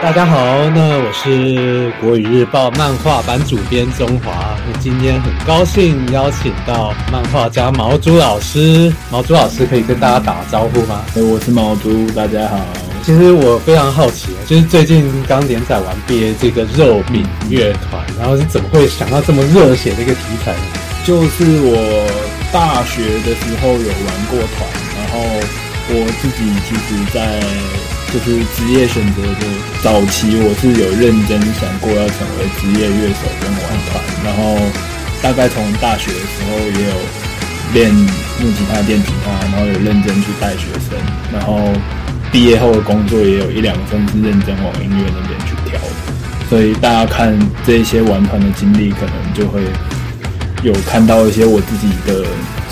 大家好，那我是国语日报漫画版主编中华。那今天很高兴邀请到漫画家毛猪老师。毛猪老师可以跟大家打个招呼吗？哎，我是毛猪，大家好。其实我非常好奇，就是最近刚连载完毕业这个肉饼乐团，然后是怎么会想到这么热血的一个题材呢？就是我大学的时候有玩过团，然后我自己其实在就是职业选择的早期，我是有认真想过要成为职业乐手跟玩团，然后大概从大学的时候也有练木吉他、电吉他，然后有认真去带学生，然后。毕业后的工作也有一两份是认真往音乐那边去挑，所以大家看这些玩团的经历，可能就会有看到一些我自己的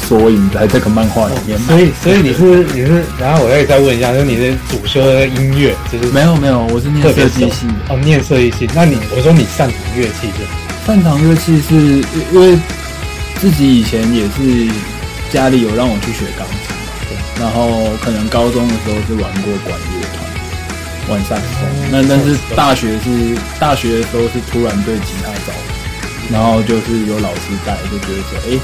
缩影在这个漫画里面。所以，所以你是你是，然后我可以再问一下，就是你的主修的音乐，就是没有没有，我是念设计系的哦，念设计系。那你我说你擅长乐器是？擅长乐器是因为自己以前也是家里有让我去学钢琴。然后可能高中的时候是玩过管乐团，玩萨克斯风。那但是大学是大学的时候是突然对吉他着迷，然后就是有老师带，就觉得说，哎，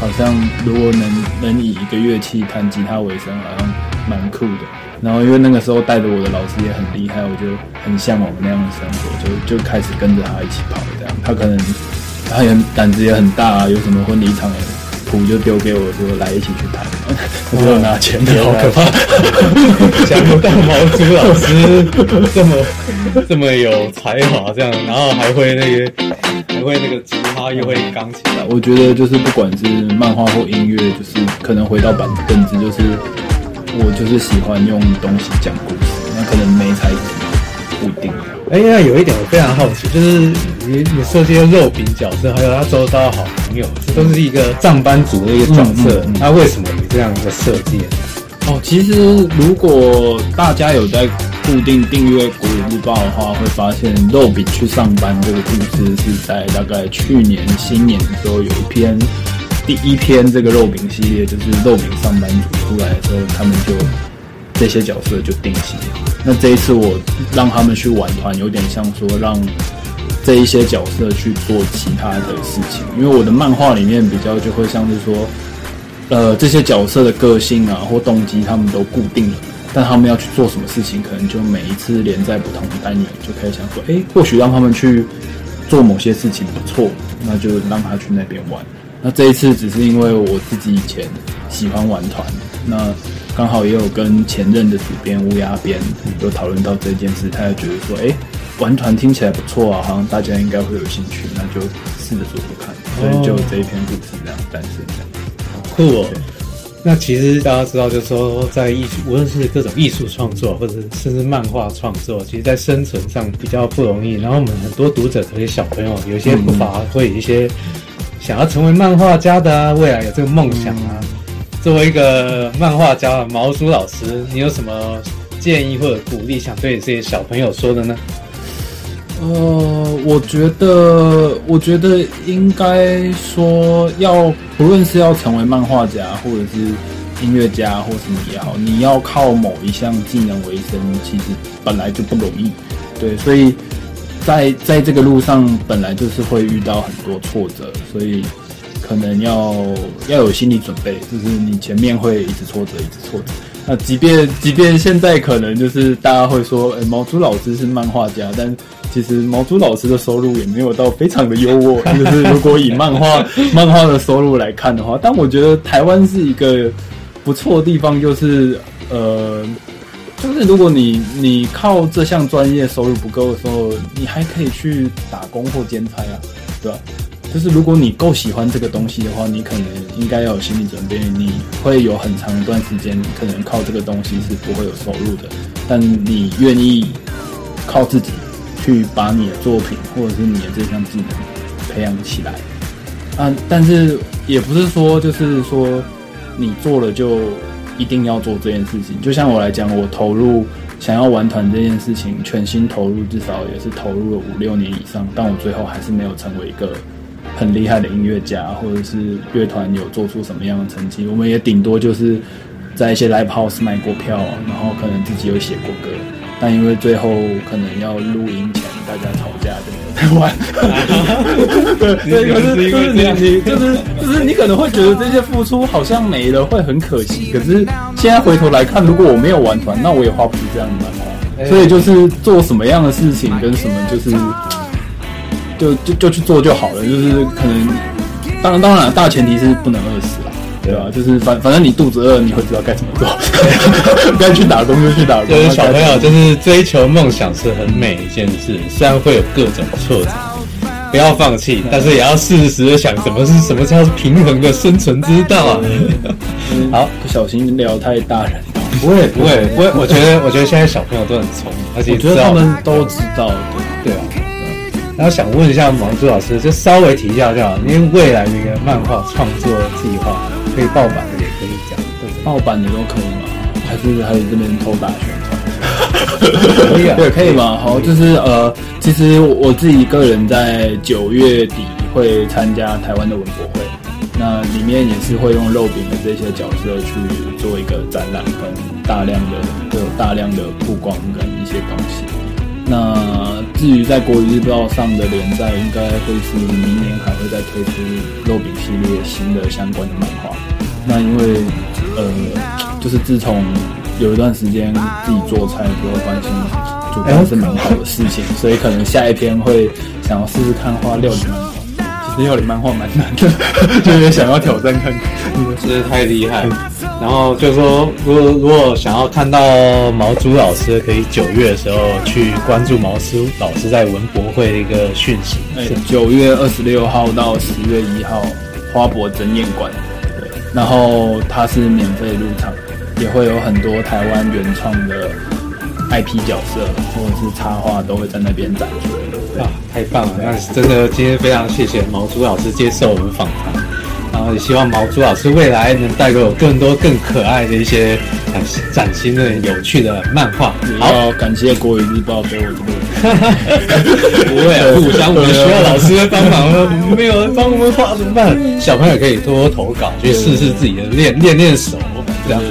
好像如果能能以一个乐器弹吉他为生，好像蛮酷的。然后因为那个时候带着我的老师也很厉害，我就很向往那样的生活，就就开始跟着他一起跑。这样，他可能他也胆子也很大，有什么婚礼场谱就丢给我说，来一起去弹，我就拿钱的，好可怕！想不到毛竹老师这么 这么有才华，这样，然后还会那个还会那个吉他，又会钢琴。我觉得就是不管是漫画或音乐，就是可能回到本本质，就是我就是喜欢用东西讲故事，那可能没才不一定。哎呀，有一点我非常好奇，就是你你设计的肉饼角色，还有他周遭的好朋友，这都是一个上班族的一个角色，那、嗯嗯嗯、为什么有这样的设计？哦，其实如果大家有在固定订阅《日报》的话，会发现肉饼去上班这个故事是在大概去年新年的时候有一篇第一篇这个肉饼系列，就是肉饼上班族出来的时候，他们就。这些角色就定型。那这一次我让他们去玩团，有点像说让这一些角色去做其他的事情。因为我的漫画里面比较就会像是说，呃，这些角色的个性啊或动机他们都固定了，但他们要去做什么事情，可能就每一次连在不同的单元，就可以想说，哎，或许让他们去做某些事情不错，那就让他去那边玩。那这一次只是因为我自己以前喜欢玩团，那。刚好也有跟前任的主编乌鸦编有讨论到这件事，他也觉得说，哎，玩团听起来不错啊，好像大家应该会有兴趣，那就试着做做看，所以就这一篇故事这样诞生这样。好酷哦！那其实大家知道，就是说在艺术，无论是各种艺术创作，或者甚至漫画创作，其实，在生存上比较不容易。然后我们很多读者，特别小朋友，有些不乏会有一些想要成为漫画家的啊，未来有这个梦想啊。嗯作为一个漫画家，毛叔老师，你有什么建议或者鼓励想对这些小朋友说的呢？呃，我觉得，我觉得应该说要，不论是要成为漫画家，或者是音乐家，或什么也好，你要靠某一项技能为生，其实本来就不容易。对，所以在在这个路上，本来就是会遇到很多挫折，所以。可能要要有心理准备，就是你前面会一直挫折，一直挫折。那即便即便现在可能就是大家会说，哎、毛猪老师是漫画家，但其实毛猪老师的收入也没有到非常的优渥。就是如果以漫画漫画的收入来看的话，但我觉得台湾是一个不错的地方，就是呃，就是如果你你靠这项专业收入不够的时候，你还可以去打工或兼差啊，对吧？就是如果你够喜欢这个东西的话，你可能应该要有心理准备，你会有很长一段时间可能靠这个东西是不会有收入的。但你愿意靠自己去把你的作品或者是你的这项技能培养起来啊，但是也不是说就是说你做了就一定要做这件事情。就像我来讲，我投入想要玩团这件事情，全心投入，至少也是投入了五六年以上，但我最后还是没有成为一个。很厉害的音乐家，或者是乐团有做出什么样的成绩，我们也顶多就是在一些 live house 卖过票，然后可能自己有写过歌，但因为最后可能要录音前大家吵架，就没有太玩。对，对，可是就是你你就是就是你可能会觉得这些付出好像没了，会很可惜。可是现在回头来看，如果我没有玩团，那我也花不出这样的漫画。所以就是做什么样的事情跟什么就是。就就就去做就好了，就是可能，当然当然，大前提是不能饿死了，对啊？就是反反正你肚子饿，你会知道该怎么做，该去打工就去打工。就是小朋友，就是追求梦想是很美一件事，虽然会有各种挫折，不要放弃，但是也要适时的想，怎么是什么叫平衡的生存之道啊？好，不小心聊太大人，不会不会不会，我觉得我觉得现在小朋友都很聪明，而且我觉得他们都知道，对对啊。然后想问一下毛朱老师，就稍微提一下就好，因为未来的一个漫画创作计划，可以报版的也可以讲，对，报版的都可以吗？还是还有这边偷打宣传？可以啊，对，可以吗？好，就是呃，其实我自己个人在九月底会参加台湾的文博会，那里面也是会用肉饼的这些角色去做一个展览，跟大量的会有大量的曝光跟一些东西。那至于在国语日报上的连载，应该会是明年还会再推出肉饼系列新的相关的漫画。那因为呃，就是自从有一段时间自己做菜，比较关心煮饭是蛮好的事情，所以可能下一篇会想要试试看画料理漫画。其实料理漫画蛮难的，就也想要挑战看看，真的太厉害。然后就是说，如果如果想要看到毛猪老师，可以九月的时候去关注毛叔老师在文博会的一个讯息。九月二十六号到十月一号，花博争艳馆。对，然后它是免费入场，也会有很多台湾原创的 IP 角色或者是插画都会在那边展出。啊，太棒了！那真的今天非常谢谢毛猪老师接受我们访谈。然后也希望毛猪老师未来能带给我更多更可爱的一些崭新的有趣的漫画。好，感谢国语日报给我这个。不会啊，互相我们需要老师的帮忙，没有人帮我们画怎么办？小朋友可以多多投稿，去试试自己的练练练手。这样，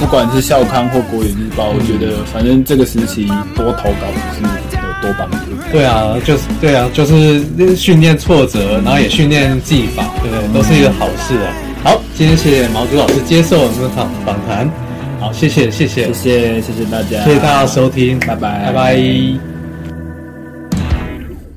不管是校刊或国语日报，我觉得反正这个时期多投稿就是。多帮助，对啊就是对啊就是训练挫折然后也训练技法对不对？都是一个好事啊。好今天谢谢毛竹老师接受我们的访访谈。好谢谢谢谢。谢谢谢谢大家。谢谢大家收听拜拜。拜拜。